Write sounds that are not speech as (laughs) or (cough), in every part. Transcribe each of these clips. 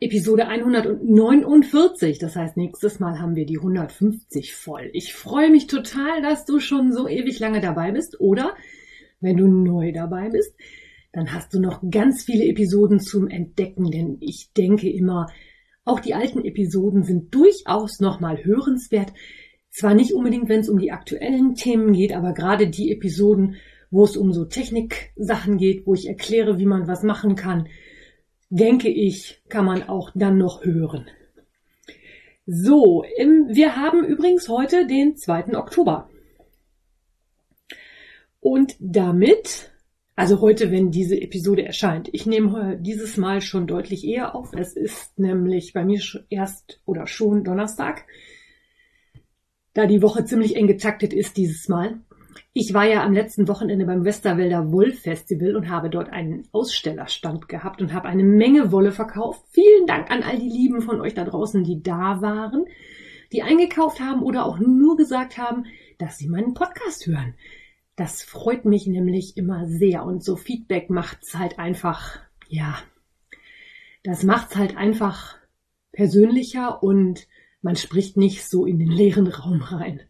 Episode 149. Das heißt, nächstes Mal haben wir die 150 voll. Ich freue mich total, dass du schon so ewig lange dabei bist. Oder wenn du neu dabei bist, dann hast du noch ganz viele Episoden zum Entdecken. Denn ich denke immer, auch die alten Episoden sind durchaus nochmal hörenswert. Zwar nicht unbedingt, wenn es um die aktuellen Themen geht, aber gerade die Episoden, wo es um so Techniksachen geht, wo ich erkläre, wie man was machen kann, denke ich, kann man auch dann noch hören. So, im, wir haben übrigens heute den 2. Oktober. Und damit, also heute, wenn diese Episode erscheint, ich nehme dieses Mal schon deutlich eher auf. Es ist nämlich bei mir erst oder schon Donnerstag, da die Woche ziemlich eng getaktet ist dieses Mal. Ich war ja am letzten Wochenende beim Westerwälder Wollfestival und habe dort einen Ausstellerstand gehabt und habe eine Menge Wolle verkauft. Vielen Dank an all die Lieben von euch da draußen, die da waren, die eingekauft haben oder auch nur gesagt haben, dass sie meinen Podcast hören. Das freut mich nämlich immer sehr und so Feedback macht's halt einfach, ja, das macht's halt einfach persönlicher und man spricht nicht so in den leeren Raum rein.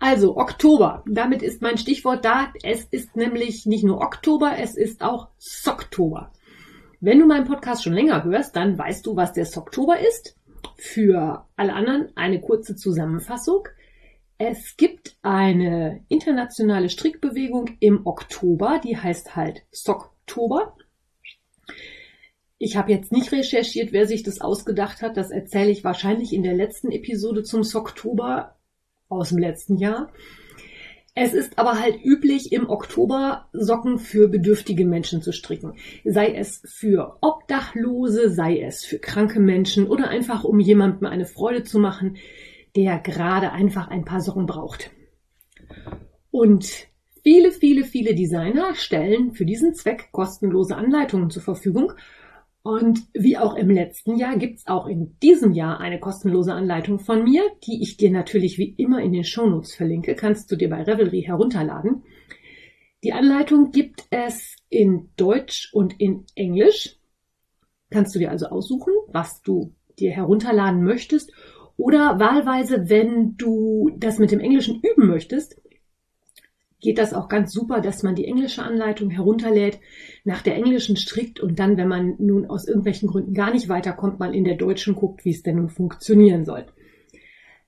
Also Oktober, damit ist mein Stichwort da. Es ist nämlich nicht nur Oktober, es ist auch Socktober. Wenn du meinen Podcast schon länger hörst, dann weißt du, was der Socktober ist. Für alle anderen eine kurze Zusammenfassung. Es gibt eine internationale Strickbewegung im Oktober, die heißt halt Socktober. Ich habe jetzt nicht recherchiert, wer sich das ausgedacht hat. Das erzähle ich wahrscheinlich in der letzten Episode zum Socktober aus dem letzten Jahr. Es ist aber halt üblich, im Oktober Socken für bedürftige Menschen zu stricken. Sei es für Obdachlose, sei es für kranke Menschen oder einfach um jemandem eine Freude zu machen, der gerade einfach ein paar Socken braucht. Und viele, viele, viele Designer stellen für diesen Zweck kostenlose Anleitungen zur Verfügung und wie auch im letzten Jahr gibt's auch in diesem Jahr eine kostenlose Anleitung von mir, die ich dir natürlich wie immer in den Shownotes verlinke. Kannst du dir bei Revelry herunterladen. Die Anleitung gibt es in Deutsch und in Englisch. Kannst du dir also aussuchen, was du dir herunterladen möchtest. Oder wahlweise, wenn du das mit dem Englischen üben möchtest, geht das auch ganz super, dass man die englische Anleitung herunterlädt, nach der englischen strickt und dann, wenn man nun aus irgendwelchen Gründen gar nicht weiterkommt, mal in der deutschen guckt, wie es denn nun funktionieren soll.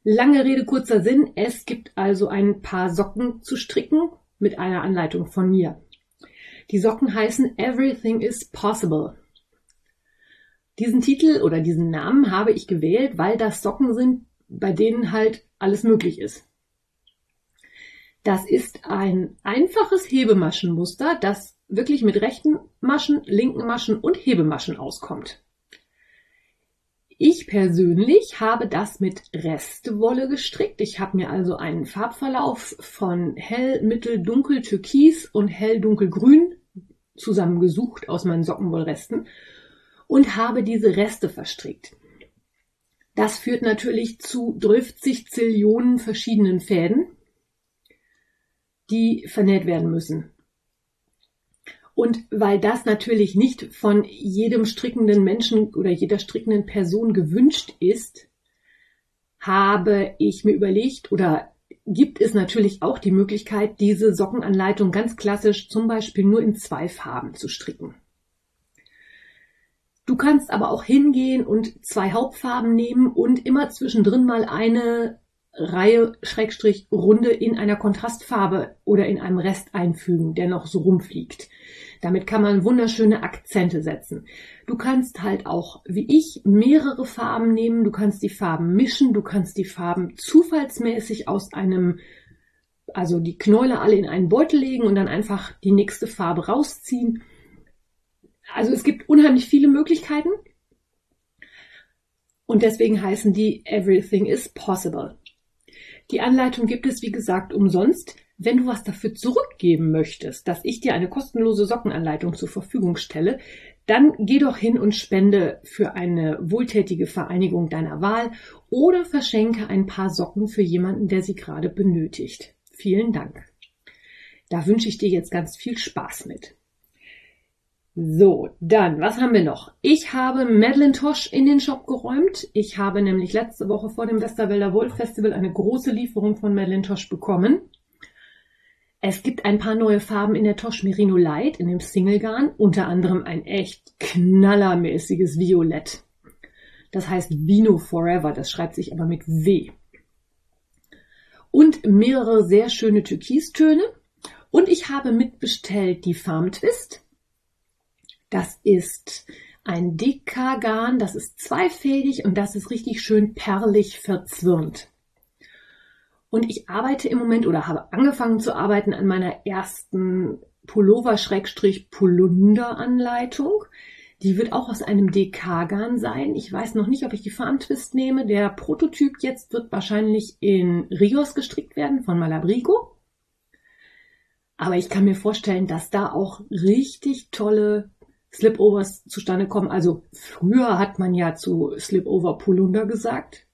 Lange Rede, kurzer Sinn. Es gibt also ein paar Socken zu stricken mit einer Anleitung von mir. Die Socken heißen Everything is Possible. Diesen Titel oder diesen Namen habe ich gewählt, weil das Socken sind, bei denen halt alles möglich ist. Das ist ein einfaches Hebemaschenmuster, das wirklich mit rechten Maschen, linken Maschen und Hebemaschen auskommt. Ich persönlich habe das mit Restwolle gestrickt. Ich habe mir also einen Farbverlauf von hell, mittel, dunkel, türkis und hell, dunkel, grün zusammengesucht aus meinen Sockenwollresten und habe diese Reste verstrickt. Das führt natürlich zu 30 Zillionen verschiedenen Fäden die vernäht werden müssen. Und weil das natürlich nicht von jedem strickenden Menschen oder jeder strickenden Person gewünscht ist, habe ich mir überlegt oder gibt es natürlich auch die Möglichkeit, diese Sockenanleitung ganz klassisch zum Beispiel nur in zwei Farben zu stricken. Du kannst aber auch hingehen und zwei Hauptfarben nehmen und immer zwischendrin mal eine Reihe Schrägstrich Runde in einer Kontrastfarbe oder in einem Rest einfügen, der noch so rumfliegt. Damit kann man wunderschöne Akzente setzen. Du kannst halt auch, wie ich, mehrere Farben nehmen. Du kannst die Farben mischen. Du kannst die Farben zufallsmäßig aus einem, also die Knäule alle in einen Beutel legen und dann einfach die nächste Farbe rausziehen. Also es gibt unheimlich viele Möglichkeiten. Und deswegen heißen die Everything is Possible. Die Anleitung gibt es, wie gesagt, umsonst. Wenn du was dafür zurückgeben möchtest, dass ich dir eine kostenlose Sockenanleitung zur Verfügung stelle, dann geh doch hin und spende für eine wohltätige Vereinigung deiner Wahl oder verschenke ein paar Socken für jemanden, der sie gerade benötigt. Vielen Dank. Da wünsche ich dir jetzt ganz viel Spaß mit. So, dann, was haben wir noch? Ich habe Madeline Tosh in den Shop geräumt. Ich habe nämlich letzte Woche vor dem Westerwälder Wolf Festival eine große Lieferung von Madeline Tosh bekommen. Es gibt ein paar neue Farben in der Tosh Merino Light in dem Single Garn, unter anderem ein echt knallermäßiges Violett. Das heißt Vino Forever, das schreibt sich aber mit W. Und mehrere sehr schöne Türkistöne. Und ich habe mitbestellt die Farm Twist. Das ist ein DK-Garn, das ist zweifädig und das ist richtig schön perlig verzwirnt. Und ich arbeite im Moment oder habe angefangen zu arbeiten an meiner ersten Pullover-Polunder-Anleitung. Die wird auch aus einem DK-Garn sein. Ich weiß noch nicht, ob ich die Farmtwist nehme. Der Prototyp jetzt wird wahrscheinlich in Rios gestrickt werden von Malabrigo. Aber ich kann mir vorstellen, dass da auch richtig tolle Slipovers zustande kommen. Also früher hat man ja zu Slipover Polunder gesagt.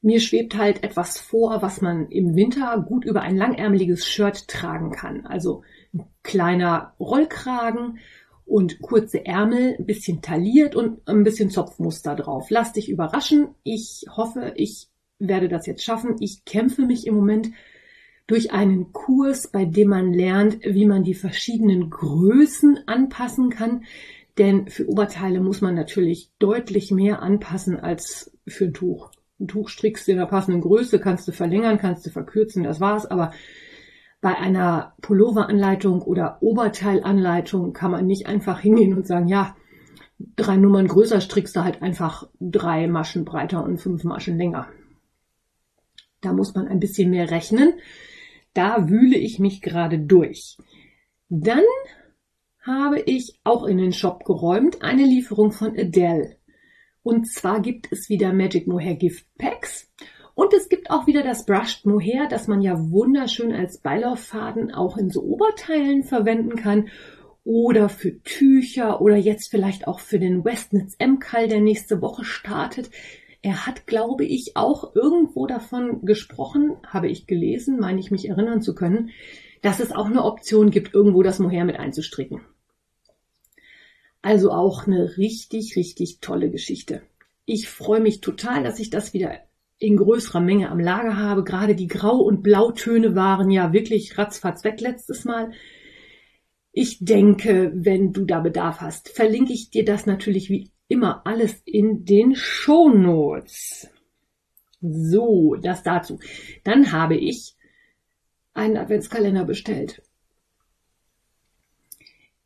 Mir schwebt halt etwas vor, was man im Winter gut über ein langärmeliges Shirt tragen kann. Also ein kleiner Rollkragen und kurze Ärmel, ein bisschen tailliert und ein bisschen Zopfmuster drauf. Lass dich überraschen. Ich hoffe, ich werde das jetzt schaffen. Ich kämpfe mich im Moment durch einen Kurs, bei dem man lernt, wie man die verschiedenen Größen anpassen kann. Denn für Oberteile muss man natürlich deutlich mehr anpassen als für ein Tuch ein Tuch strickst in der passenden Größe, kannst du verlängern, kannst du verkürzen, das war's. Aber bei einer Pulloveranleitung oder Oberteilanleitung kann man nicht einfach hingehen und sagen, ja, drei Nummern größer strickst du halt einfach drei Maschen breiter und fünf Maschen länger. Da muss man ein bisschen mehr rechnen. Da wühle ich mich gerade durch. Dann habe ich auch in den Shop geräumt eine Lieferung von Adele. Und zwar gibt es wieder Magic Mohair Gift Packs. Und es gibt auch wieder das Brushed Mohair, das man ja wunderschön als Beilauffaden auch in so Oberteilen verwenden kann. Oder für Tücher oder jetzt vielleicht auch für den Westnitz M-Kall, der nächste Woche startet. Er hat, glaube ich, auch irgendwo davon gesprochen, habe ich gelesen, meine ich mich erinnern zu können, dass es auch eine Option gibt, irgendwo das Mohair mit einzustricken. Also auch eine richtig, richtig tolle Geschichte. Ich freue mich total, dass ich das wieder in größerer Menge am Lager habe. Gerade die Grau- und Blautöne waren ja wirklich ratzfatz weg letztes Mal. Ich denke, wenn du da Bedarf hast, verlinke ich dir das natürlich wie immer alles in den Shownotes. So, das dazu. Dann habe ich einen Adventskalender bestellt.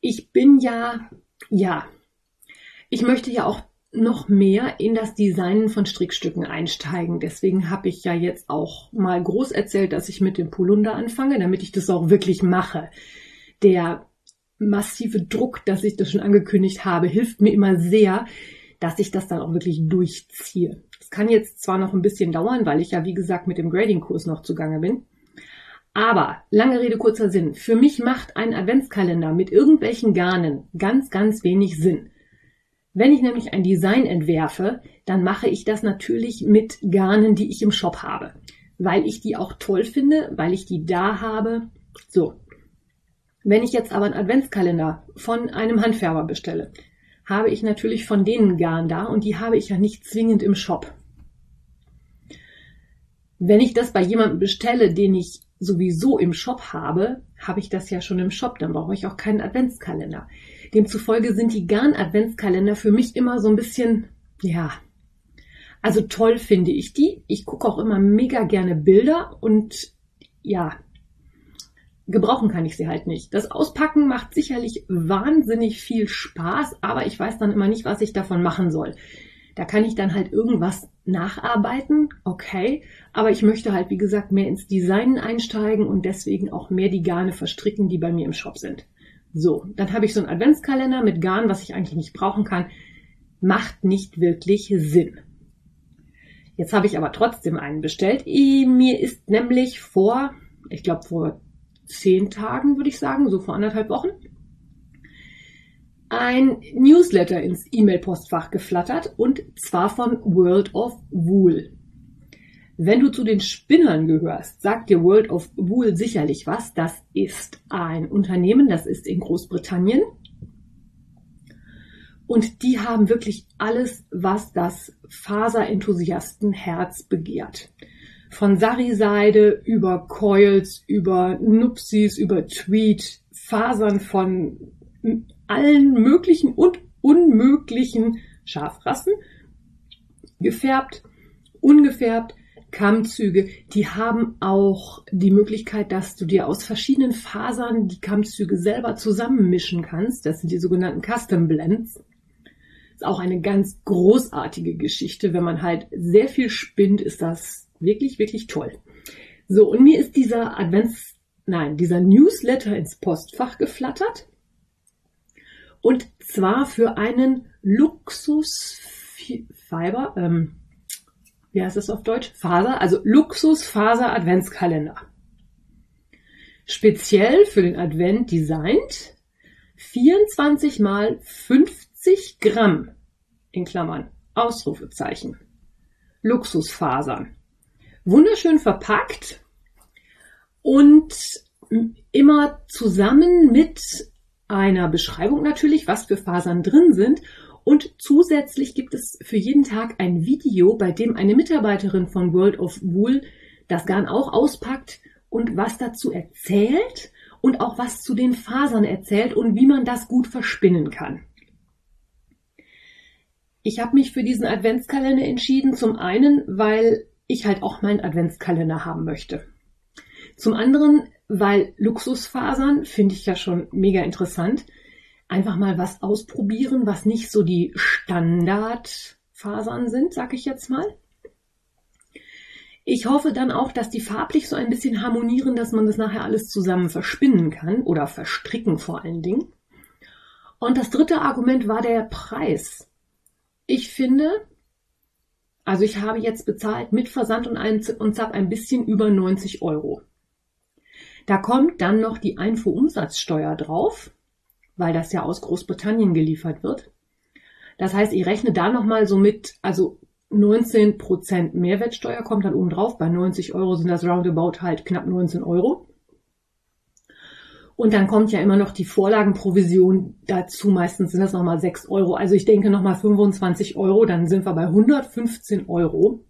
Ich bin ja ja, ich möchte ja auch noch mehr in das Designen von Strickstücken einsteigen. Deswegen habe ich ja jetzt auch mal groß erzählt, dass ich mit dem Polunder anfange, damit ich das auch wirklich mache. Der massive Druck, dass ich das schon angekündigt habe, hilft mir immer sehr, dass ich das dann auch wirklich durchziehe. Es kann jetzt zwar noch ein bisschen dauern, weil ich ja wie gesagt mit dem Grading-Kurs noch zugange bin. Aber, lange Rede, kurzer Sinn. Für mich macht ein Adventskalender mit irgendwelchen Garnen ganz, ganz wenig Sinn. Wenn ich nämlich ein Design entwerfe, dann mache ich das natürlich mit Garnen, die ich im Shop habe. Weil ich die auch toll finde, weil ich die da habe. So. Wenn ich jetzt aber einen Adventskalender von einem Handfärber bestelle, habe ich natürlich von denen Garn da und die habe ich ja nicht zwingend im Shop. Wenn ich das bei jemandem bestelle, den ich sowieso im Shop habe, habe ich das ja schon im Shop, dann brauche ich auch keinen Adventskalender. Demzufolge sind die Garn-Adventskalender für mich immer so ein bisschen, ja, also toll finde ich die. Ich gucke auch immer mega gerne Bilder und ja, gebrauchen kann ich sie halt nicht. Das Auspacken macht sicherlich wahnsinnig viel Spaß, aber ich weiß dann immer nicht, was ich davon machen soll. Da kann ich dann halt irgendwas nacharbeiten, okay, aber ich möchte halt, wie gesagt, mehr ins Design einsteigen und deswegen auch mehr die Garne verstricken, die bei mir im Shop sind. So, dann habe ich so einen Adventskalender mit Garn, was ich eigentlich nicht brauchen kann. macht nicht wirklich Sinn. Jetzt habe ich aber trotzdem einen bestellt. Mir ist nämlich vor, ich glaube vor zehn Tagen, würde ich sagen, so vor anderthalb Wochen, ein Newsletter ins E-Mail-Postfach geflattert und zwar von World of Wool. Wenn du zu den Spinnern gehörst, sagt dir World of Wool sicherlich was. Das ist ein Unternehmen, das ist in Großbritannien. Und die haben wirklich alles, was das Faserenthusiastenherz begehrt. Von Sari-Seide über Coils, über Nupsis, über Tweed, Fasern von allen möglichen und unmöglichen Schafrassen, gefärbt, ungefärbt, Kammzüge, die haben auch die Möglichkeit, dass du dir aus verschiedenen Fasern die Kammzüge selber zusammenmischen kannst. Das sind die sogenannten Custom Blends. Ist auch eine ganz großartige Geschichte. Wenn man halt sehr viel spinnt, ist das wirklich, wirklich toll. So, und mir ist dieser Advents, nein, dieser Newsletter ins Postfach geflattert. Und zwar für einen Luxusfiber, ähm, wie heißt es auf Deutsch? Faser, also Luxusfaser Adventskalender. Speziell für den Advent designt 24 mal 50 Gramm in Klammern Ausrufezeichen. Luxusfasern. Wunderschön verpackt und immer zusammen mit einer Beschreibung natürlich, was für Fasern drin sind. Und zusätzlich gibt es für jeden Tag ein Video, bei dem eine Mitarbeiterin von World of Wool das Garn auch auspackt und was dazu erzählt und auch was zu den Fasern erzählt und wie man das gut verspinnen kann. Ich habe mich für diesen Adventskalender entschieden, zum einen, weil ich halt auch meinen Adventskalender haben möchte. Zum anderen, weil Luxusfasern finde ich ja schon mega interessant. Einfach mal was ausprobieren, was nicht so die Standardfasern sind, sag ich jetzt mal. Ich hoffe dann auch, dass die farblich so ein bisschen harmonieren, dass man das nachher alles zusammen verspinnen kann oder verstricken vor allen Dingen. Und das dritte Argument war der Preis. Ich finde, also ich habe jetzt bezahlt mit Versand und allem und Zap ein bisschen über 90 Euro. Da kommt dann noch die Einfuhrumsatzsteuer drauf, weil das ja aus Großbritannien geliefert wird. Das heißt, ich rechne da nochmal so mit, also 19 Prozent Mehrwertsteuer kommt dann oben drauf. Bei 90 Euro sind das roundabout halt knapp 19 Euro. Und dann kommt ja immer noch die Vorlagenprovision dazu. Meistens sind das nochmal 6 Euro. Also ich denke nochmal 25 Euro. Dann sind wir bei 115 Euro.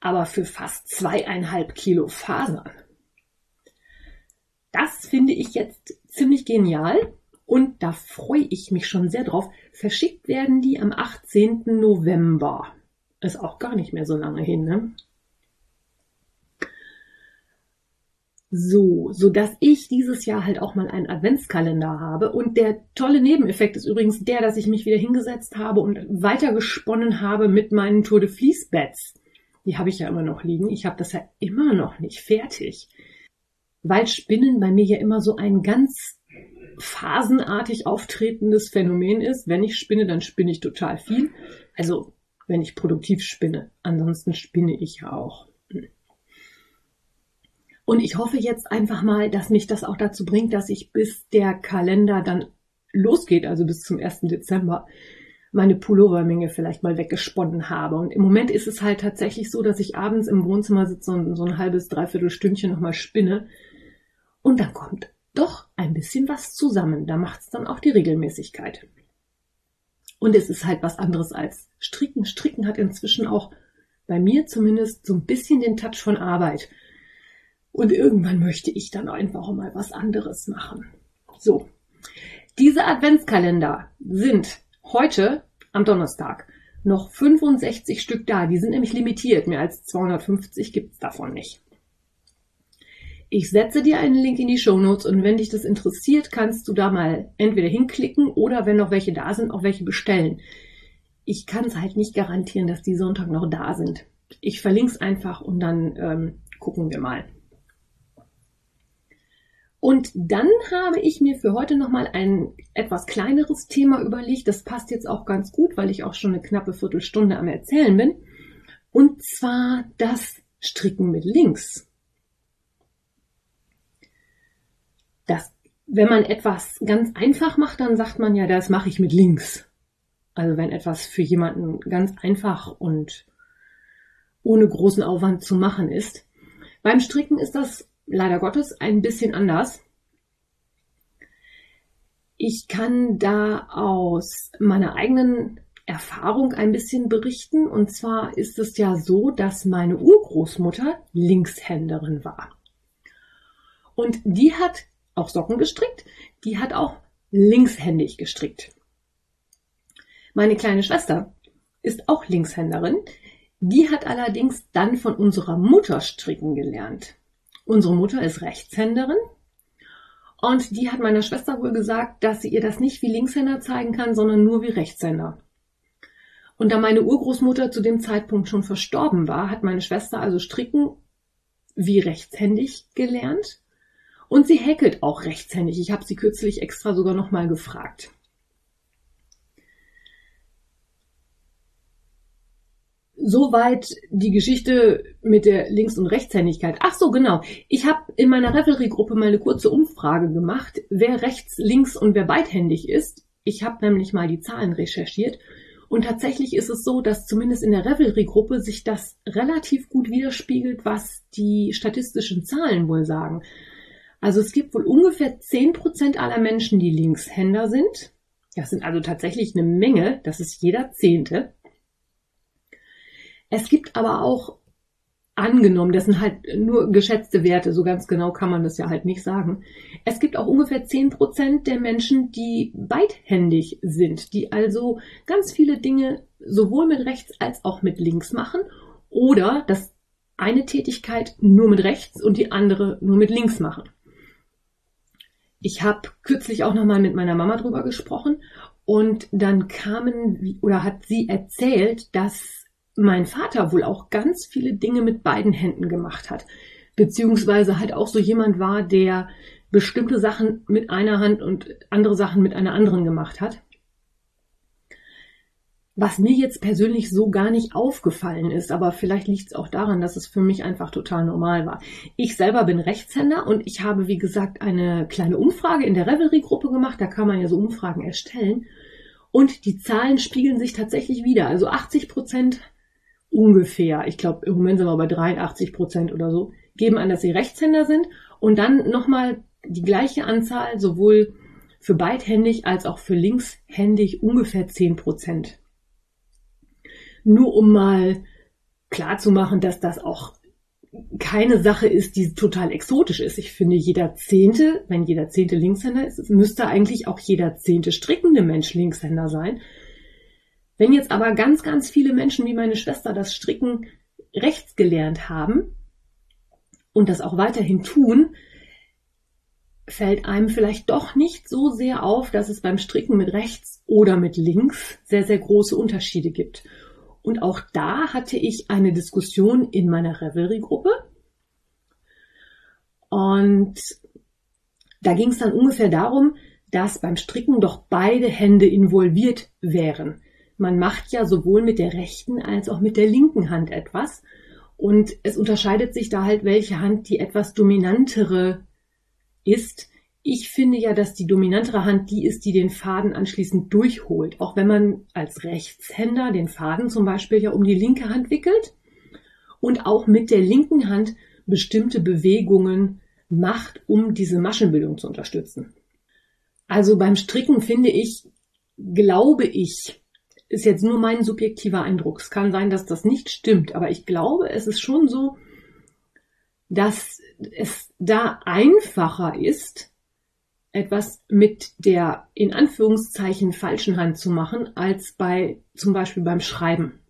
Aber für fast zweieinhalb Kilo Fasern das finde ich jetzt ziemlich genial und da freue ich mich schon sehr drauf. Verschickt werden die am 18. November. Ist auch gar nicht mehr so lange hin, ne? So, so dass ich dieses Jahr halt auch mal einen Adventskalender habe. Und der tolle Nebeneffekt ist übrigens der, dass ich mich wieder hingesetzt habe und weitergesponnen habe mit meinen Tour de Fleece Beds. Die habe ich ja immer noch liegen. Ich habe das ja immer noch nicht fertig weil Spinnen bei mir ja immer so ein ganz phasenartig auftretendes Phänomen ist. Wenn ich spinne, dann spinne ich total viel. Also wenn ich produktiv spinne. Ansonsten spinne ich ja auch. Und ich hoffe jetzt einfach mal, dass mich das auch dazu bringt, dass ich bis der Kalender dann losgeht, also bis zum 1. Dezember, meine Pullovermenge vielleicht mal weggesponnen habe. Und im Moment ist es halt tatsächlich so, dass ich abends im Wohnzimmer sitze und so ein halbes, dreiviertel Stündchen nochmal spinne und dann kommt doch ein bisschen was zusammen. Da macht es dann auch die Regelmäßigkeit. Und es ist halt was anderes als Stricken. Stricken hat inzwischen auch bei mir zumindest so ein bisschen den Touch von Arbeit. Und irgendwann möchte ich dann einfach mal was anderes machen. So. Diese Adventskalender sind heute am Donnerstag noch 65 Stück da. Die sind nämlich limitiert. Mehr als 250 gibt's davon nicht. Ich setze dir einen Link in die Show Notes und wenn dich das interessiert, kannst du da mal entweder hinklicken oder wenn noch welche da sind, auch welche bestellen. Ich kann es halt nicht garantieren, dass die Sonntag noch da sind. Ich verlinke es einfach und dann ähm, gucken wir mal. Und dann habe ich mir für heute nochmal ein etwas kleineres Thema überlegt. Das passt jetzt auch ganz gut, weil ich auch schon eine knappe Viertelstunde am Erzählen bin. Und zwar das Stricken mit links. Das, wenn man etwas ganz einfach macht, dann sagt man ja, das mache ich mit links. Also wenn etwas für jemanden ganz einfach und ohne großen Aufwand zu machen ist. Beim Stricken ist das leider Gottes ein bisschen anders. Ich kann da aus meiner eigenen Erfahrung ein bisschen berichten. Und zwar ist es ja so, dass meine Urgroßmutter Linkshänderin war. Und die hat auch Socken gestrickt, die hat auch linkshändig gestrickt. Meine kleine Schwester ist auch Linkshänderin. Die hat allerdings dann von unserer Mutter stricken gelernt. Unsere Mutter ist Rechtshänderin und die hat meiner Schwester wohl gesagt, dass sie ihr das nicht wie Linkshänder zeigen kann, sondern nur wie Rechtshänder. Und da meine Urgroßmutter zu dem Zeitpunkt schon verstorben war, hat meine Schwester also stricken wie rechtshändig gelernt und sie häkelt auch rechtshändig. Ich habe sie kürzlich extra sogar noch mal gefragt. Soweit die Geschichte mit der Links- und Rechtshändigkeit. Ach so, genau. Ich habe in meiner Revelry-Gruppe mal eine kurze Umfrage gemacht, wer rechts, links und wer beidhändig ist. Ich habe nämlich mal die Zahlen recherchiert. Und tatsächlich ist es so, dass zumindest in der Revelry-Gruppe sich das relativ gut widerspiegelt, was die statistischen Zahlen wohl sagen. Also es gibt wohl ungefähr 10% aller Menschen, die Linkshänder sind. Das sind also tatsächlich eine Menge. Das ist jeder Zehnte. Es gibt aber auch angenommen, das sind halt nur geschätzte Werte, so ganz genau kann man das ja halt nicht sagen. Es gibt auch ungefähr zehn Prozent der Menschen, die beidhändig sind, die also ganz viele Dinge sowohl mit rechts als auch mit links machen oder das eine Tätigkeit nur mit rechts und die andere nur mit links machen. Ich habe kürzlich auch nochmal mit meiner Mama drüber gesprochen und dann kamen oder hat sie erzählt, dass mein Vater wohl auch ganz viele Dinge mit beiden Händen gemacht hat. Beziehungsweise halt auch so jemand war, der bestimmte Sachen mit einer Hand und andere Sachen mit einer anderen gemacht hat. Was mir jetzt persönlich so gar nicht aufgefallen ist, aber vielleicht liegt es auch daran, dass es für mich einfach total normal war. Ich selber bin Rechtshänder und ich habe, wie gesagt, eine kleine Umfrage in der Revelry-Gruppe gemacht. Da kann man ja so Umfragen erstellen. Und die Zahlen spiegeln sich tatsächlich wieder. Also 80 Prozent ungefähr, ich glaube, im Moment sind wir bei 83 Prozent oder so, geben an, dass sie Rechtshänder sind und dann nochmal die gleiche Anzahl sowohl für beidhändig als auch für linkshändig ungefähr 10 Prozent. Nur um mal klar zu machen, dass das auch keine Sache ist, die total exotisch ist. Ich finde, jeder Zehnte, wenn jeder Zehnte Linkshänder ist, müsste eigentlich auch jeder Zehnte strickende Mensch Linkshänder sein. Wenn jetzt aber ganz, ganz viele Menschen wie meine Schwester das Stricken rechts gelernt haben und das auch weiterhin tun, fällt einem vielleicht doch nicht so sehr auf, dass es beim Stricken mit rechts oder mit links sehr, sehr große Unterschiede gibt. Und auch da hatte ich eine Diskussion in meiner Revelry-Gruppe. Und da ging es dann ungefähr darum, dass beim Stricken doch beide Hände involviert wären man macht ja sowohl mit der rechten als auch mit der linken Hand etwas. Und es unterscheidet sich da halt, welche Hand die etwas dominantere ist. Ich finde ja, dass die dominantere Hand die ist, die den Faden anschließend durchholt. Auch wenn man als Rechtshänder den Faden zum Beispiel ja um die linke Hand wickelt und auch mit der linken Hand bestimmte Bewegungen macht, um diese Maschenbildung zu unterstützen. Also beim Stricken finde ich, glaube ich, ist jetzt nur mein subjektiver Eindruck. Es kann sein, dass das nicht stimmt, aber ich glaube, es ist schon so, dass es da einfacher ist, etwas mit der in Anführungszeichen falschen Hand zu machen, als bei zum Beispiel beim Schreiben.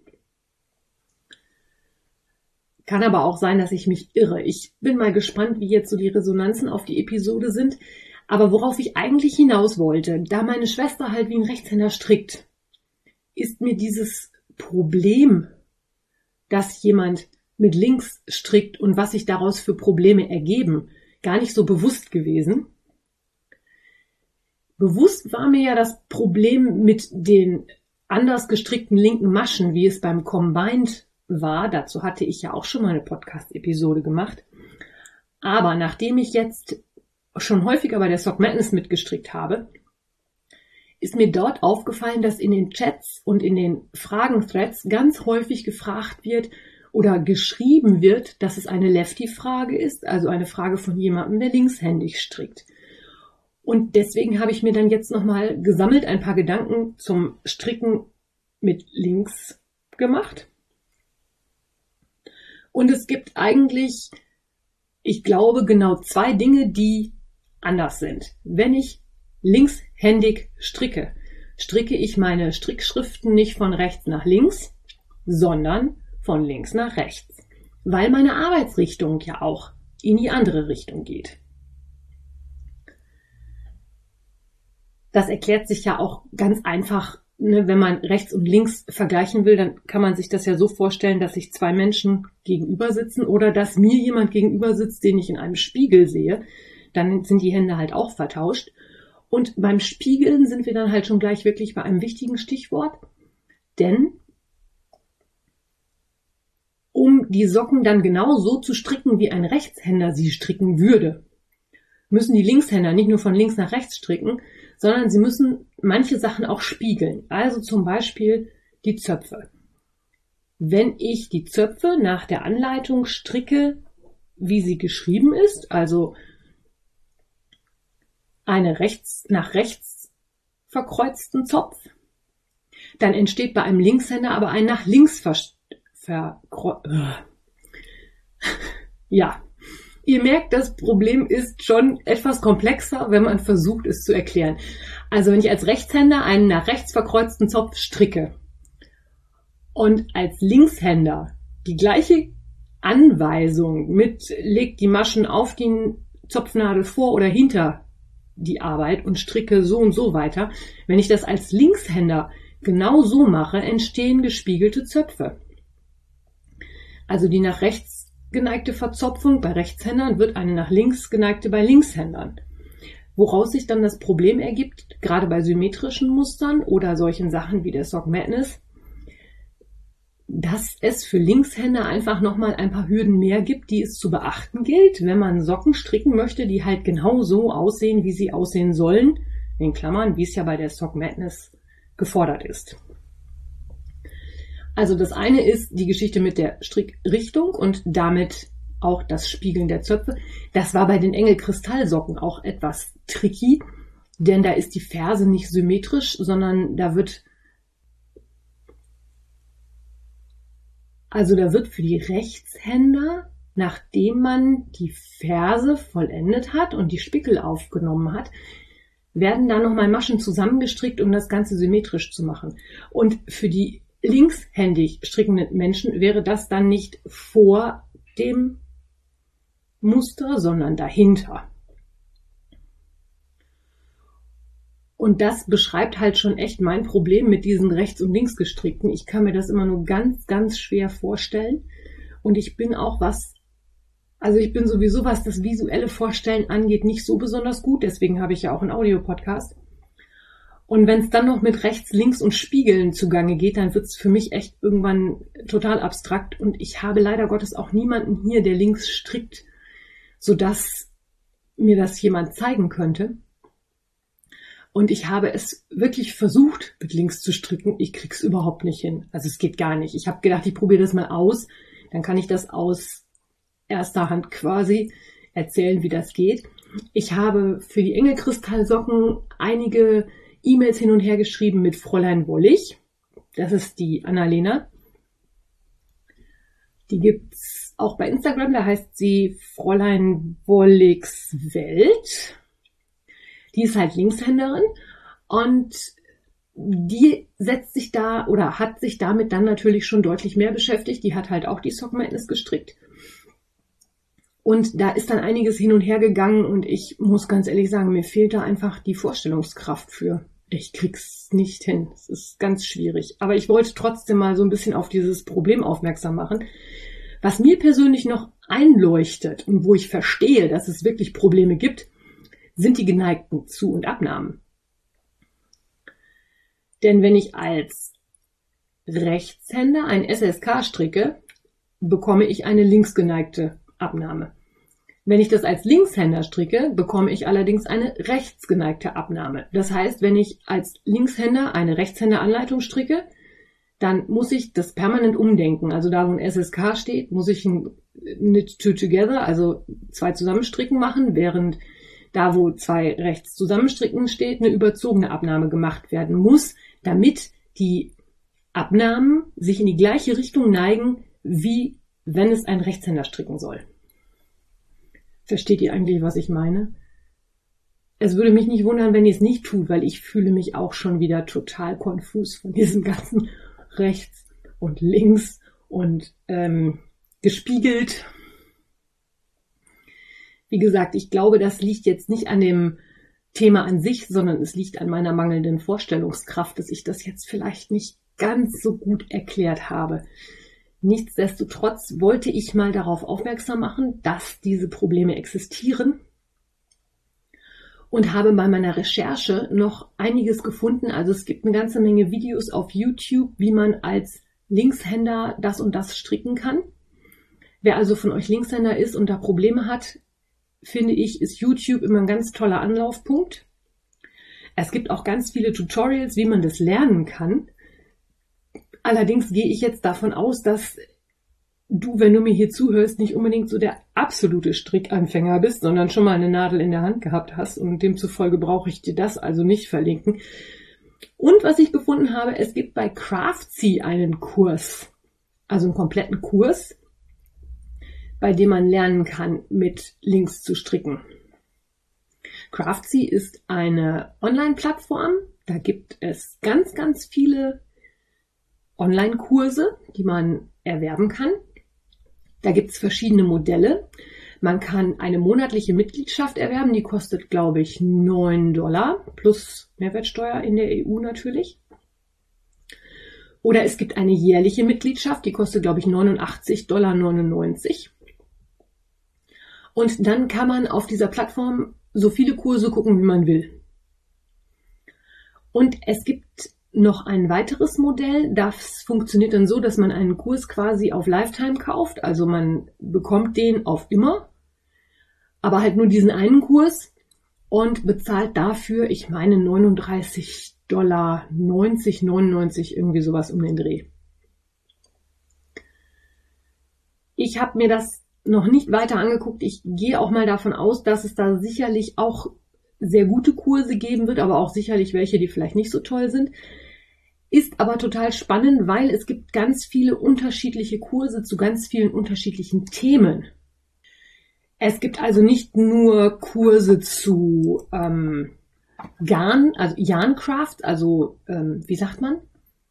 Kann aber auch sein, dass ich mich irre. Ich bin mal gespannt, wie jetzt so die Resonanzen auf die Episode sind. Aber worauf ich eigentlich hinaus wollte, da meine Schwester halt wie ein Rechtshänder strickt, ist mir dieses Problem, dass jemand mit links strickt und was sich daraus für Probleme ergeben, gar nicht so bewusst gewesen. Bewusst war mir ja das Problem mit den anders gestrickten linken Maschen, wie es beim Combined war. Dazu hatte ich ja auch schon mal eine Podcast-Episode gemacht. Aber nachdem ich jetzt schon häufiger bei der Sock Madness mitgestrickt habe, ist mir dort aufgefallen, dass in den Chats und in den Fragen-Threads ganz häufig gefragt wird oder geschrieben wird, dass es eine Lefty-Frage ist, also eine Frage von jemandem, der linkshändig strickt. Und deswegen habe ich mir dann jetzt nochmal gesammelt ein paar Gedanken zum Stricken mit links gemacht. Und es gibt eigentlich, ich glaube, genau zwei Dinge, die anders sind. Wenn ich linkshändig stricke, stricke ich meine Strickschriften nicht von rechts nach links, sondern von links nach rechts, weil meine Arbeitsrichtung ja auch in die andere Richtung geht. Das erklärt sich ja auch ganz einfach, ne, wenn man rechts und links vergleichen will, dann kann man sich das ja so vorstellen, dass sich zwei Menschen gegenüber sitzen oder dass mir jemand gegenüber sitzt, den ich in einem Spiegel sehe. Dann sind die Hände halt auch vertauscht. Und beim Spiegeln sind wir dann halt schon gleich wirklich bei einem wichtigen Stichwort, denn um die Socken dann genau so zu stricken, wie ein Rechtshänder sie stricken würde, müssen die Linkshänder nicht nur von links nach rechts stricken, sondern sie müssen manche Sachen auch spiegeln. Also zum Beispiel die Zöpfe. Wenn ich die Zöpfe nach der Anleitung stricke, wie sie geschrieben ist, also eine rechts nach rechts verkreuzten Zopf. Dann entsteht bei einem Linkshänder aber ein nach links ver, ver (laughs) ja. Ihr merkt, das Problem ist schon etwas komplexer, wenn man versucht, es zu erklären. Also wenn ich als Rechtshänder einen nach rechts verkreuzten Zopf stricke und als Linkshänder die gleiche Anweisung mit legt die Maschen auf die Zopfnadel vor oder hinter die Arbeit und stricke so und so weiter. Wenn ich das als Linkshänder genau so mache, entstehen gespiegelte Zöpfe. Also die nach rechts geneigte Verzopfung bei Rechtshändern wird eine nach links geneigte bei Linkshändern. Woraus sich dann das Problem ergibt, gerade bei symmetrischen Mustern oder solchen Sachen wie der Sock Madness, dass es für Linkshänder einfach nochmal ein paar Hürden mehr gibt, die es zu beachten gilt, wenn man Socken stricken möchte, die halt genau so aussehen, wie sie aussehen sollen, in Klammern, wie es ja bei der Sock Madness gefordert ist. Also das eine ist die Geschichte mit der Strickrichtung und damit auch das Spiegeln der Zöpfe. Das war bei den Engel Kristallsocken auch etwas tricky, denn da ist die Ferse nicht symmetrisch, sondern da wird Also da wird für die Rechtshänder, nachdem man die Ferse vollendet hat und die Spickel aufgenommen hat, werden da nochmal Maschen zusammengestrickt, um das Ganze symmetrisch zu machen. Und für die linkshändig strickenden Menschen wäre das dann nicht vor dem Muster, sondern dahinter. Und das beschreibt halt schon echt mein Problem mit diesen rechts und links gestrickten. Ich kann mir das immer nur ganz, ganz schwer vorstellen. Und ich bin auch was, also ich bin sowieso, was das visuelle Vorstellen angeht, nicht so besonders gut. Deswegen habe ich ja auch einen Audiopodcast. Und wenn es dann noch mit rechts, links und Spiegeln zugange geht, dann wird es für mich echt irgendwann total abstrakt. Und ich habe leider Gottes auch niemanden hier, der links strickt, sodass mir das jemand zeigen könnte. Und ich habe es wirklich versucht, mit links zu stricken. Ich krieg's überhaupt nicht hin. Also es geht gar nicht. Ich habe gedacht, ich probiere das mal aus. Dann kann ich das aus erster Hand quasi erzählen, wie das geht. Ich habe für die Engelkristallsocken einige E-Mails hin und her geschrieben mit Fräulein Wollig. Das ist die Annalena. Die gibt's auch bei Instagram. Da heißt sie Fräulein Wolligs Welt die ist halt Linkshänderin und die setzt sich da oder hat sich damit dann natürlich schon deutlich mehr beschäftigt. Die hat halt auch die Sock Madness gestrickt. Und da ist dann einiges hin und her gegangen und ich muss ganz ehrlich sagen, mir fehlt da einfach die Vorstellungskraft für. Ich krieg's nicht hin. Es ist ganz schwierig. Aber ich wollte trotzdem mal so ein bisschen auf dieses Problem aufmerksam machen. Was mir persönlich noch einleuchtet und wo ich verstehe, dass es wirklich Probleme gibt, sind die geneigten Zu- und Abnahmen. Denn wenn ich als Rechtshänder ein SSK stricke, bekomme ich eine linksgeneigte Abnahme. Wenn ich das als Linkshänder stricke, bekomme ich allerdings eine rechtsgeneigte Abnahme. Das heißt, wenn ich als Linkshänder eine Rechtshänderanleitung stricke, dann muss ich das permanent umdenken. Also da, wo ein SSK steht, muss ich ein Knit Two Together, also zwei Zusammenstricken machen, während da, wo zwei rechts zusammenstricken steht, eine überzogene Abnahme gemacht werden muss, damit die Abnahmen sich in die gleiche Richtung neigen, wie wenn es ein Rechtshänder stricken soll. Versteht ihr eigentlich, was ich meine? Es würde mich nicht wundern, wenn ihr es nicht tut, weil ich fühle mich auch schon wieder total konfus von diesem ganzen (laughs) rechts und links und ähm, gespiegelt. Wie gesagt, ich glaube, das liegt jetzt nicht an dem Thema an sich, sondern es liegt an meiner mangelnden Vorstellungskraft, dass ich das jetzt vielleicht nicht ganz so gut erklärt habe. Nichtsdestotrotz wollte ich mal darauf aufmerksam machen, dass diese Probleme existieren und habe bei meiner Recherche noch einiges gefunden. Also es gibt eine ganze Menge Videos auf YouTube, wie man als Linkshänder das und das stricken kann. Wer also von euch Linkshänder ist und da Probleme hat, finde ich, ist YouTube immer ein ganz toller Anlaufpunkt. Es gibt auch ganz viele Tutorials, wie man das lernen kann. Allerdings gehe ich jetzt davon aus, dass du, wenn du mir hier zuhörst, nicht unbedingt so der absolute Strickanfänger bist, sondern schon mal eine Nadel in der Hand gehabt hast und demzufolge brauche ich dir das also nicht verlinken. Und was ich gefunden habe, es gibt bei Craftsy einen Kurs, also einen kompletten Kurs, bei dem man lernen kann, mit Links zu stricken. Craftsy ist eine Online-Plattform. Da gibt es ganz, ganz viele Online-Kurse, die man erwerben kann. Da gibt es verschiedene Modelle. Man kann eine monatliche Mitgliedschaft erwerben, die kostet, glaube ich, 9 Dollar plus Mehrwertsteuer in der EU natürlich. Oder es gibt eine jährliche Mitgliedschaft, die kostet, glaube ich, 89,99 Dollar. Und dann kann man auf dieser Plattform so viele Kurse gucken, wie man will. Und es gibt noch ein weiteres Modell. Das funktioniert dann so, dass man einen Kurs quasi auf Lifetime kauft. Also man bekommt den auf immer, aber halt nur diesen einen Kurs und bezahlt dafür, ich meine, 39 Dollar, 90, 99, irgendwie sowas um den Dreh. Ich habe mir das noch nicht weiter angeguckt. Ich gehe auch mal davon aus, dass es da sicherlich auch sehr gute Kurse geben wird, aber auch sicherlich welche, die vielleicht nicht so toll sind. Ist aber total spannend, weil es gibt ganz viele unterschiedliche Kurse zu ganz vielen unterschiedlichen Themen. Es gibt also nicht nur Kurse zu ähm, Garn, also Yarncraft, also ähm, wie sagt man,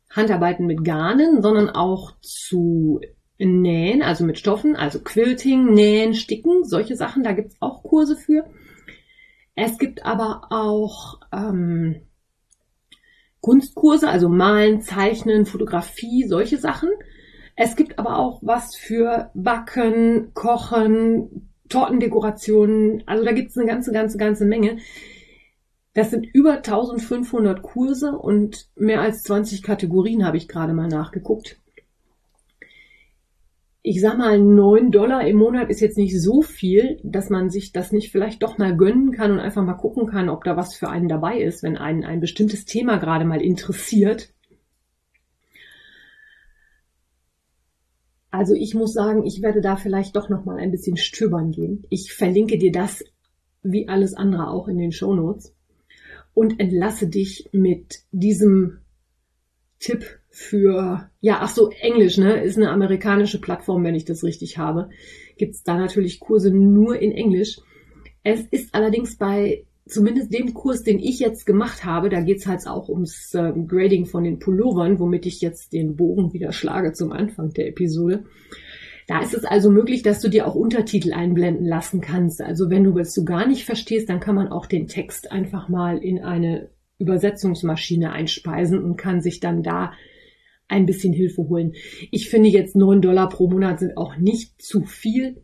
Handarbeiten mit Garnen, sondern auch zu Nähen, also mit Stoffen, also Quilting, Nähen, Sticken, solche Sachen, da gibt es auch Kurse für. Es gibt aber auch ähm, Kunstkurse, also Malen, Zeichnen, Fotografie, solche Sachen. Es gibt aber auch was für Backen, Kochen, Tortendekorationen. Also da gibt es eine ganze, ganze, ganze Menge. Das sind über 1500 Kurse und mehr als 20 Kategorien habe ich gerade mal nachgeguckt ich sag mal, neun Dollar im Monat ist jetzt nicht so viel, dass man sich das nicht vielleicht doch mal gönnen kann und einfach mal gucken kann, ob da was für einen dabei ist, wenn einen ein bestimmtes Thema gerade mal interessiert. Also ich muss sagen, ich werde da vielleicht doch noch mal ein bisschen stöbern gehen. Ich verlinke dir das wie alles andere auch in den Show Notes und entlasse dich mit diesem Tipp für, ja, ach so, Englisch, ne, ist eine amerikanische Plattform, wenn ich das richtig habe. Gibt es da natürlich Kurse nur in Englisch. Es ist allerdings bei zumindest dem Kurs, den ich jetzt gemacht habe, da geht's halt auch ums äh, Grading von den Pullovern, womit ich jetzt den Bogen wieder schlage zum Anfang der Episode. Da ist es also möglich, dass du dir auch Untertitel einblenden lassen kannst. Also wenn du es so gar nicht verstehst, dann kann man auch den Text einfach mal in eine Übersetzungsmaschine einspeisen und kann sich dann da ein bisschen Hilfe holen. Ich finde jetzt neun Dollar pro Monat sind auch nicht zu viel.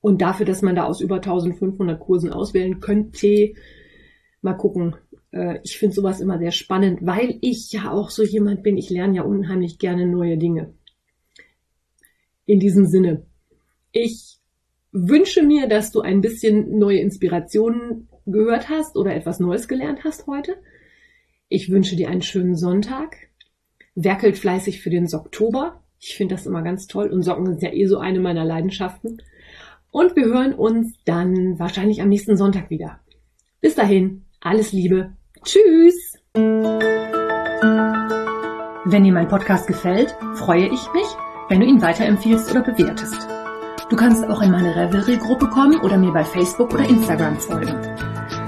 Und dafür, dass man da aus über 1500 Kursen auswählen könnte, mal gucken. Äh, ich finde sowas immer sehr spannend, weil ich ja auch so jemand bin, ich lerne ja unheimlich gerne neue Dinge. In diesem Sinne, ich wünsche mir, dass du ein bisschen neue Inspirationen gehört hast oder etwas Neues gelernt hast heute. Ich wünsche dir einen schönen Sonntag. Werkelt fleißig für den Socktober. Ich finde das immer ganz toll und Socken sind ja eh so eine meiner Leidenschaften. Und wir hören uns dann wahrscheinlich am nächsten Sonntag wieder. Bis dahin, alles Liebe. Tschüss! Wenn dir mein Podcast gefällt, freue ich mich, wenn du ihn weiterempfiehlst oder bewertest. Du kannst auch in meine Revelry-Gruppe kommen oder mir bei Facebook oder Instagram folgen.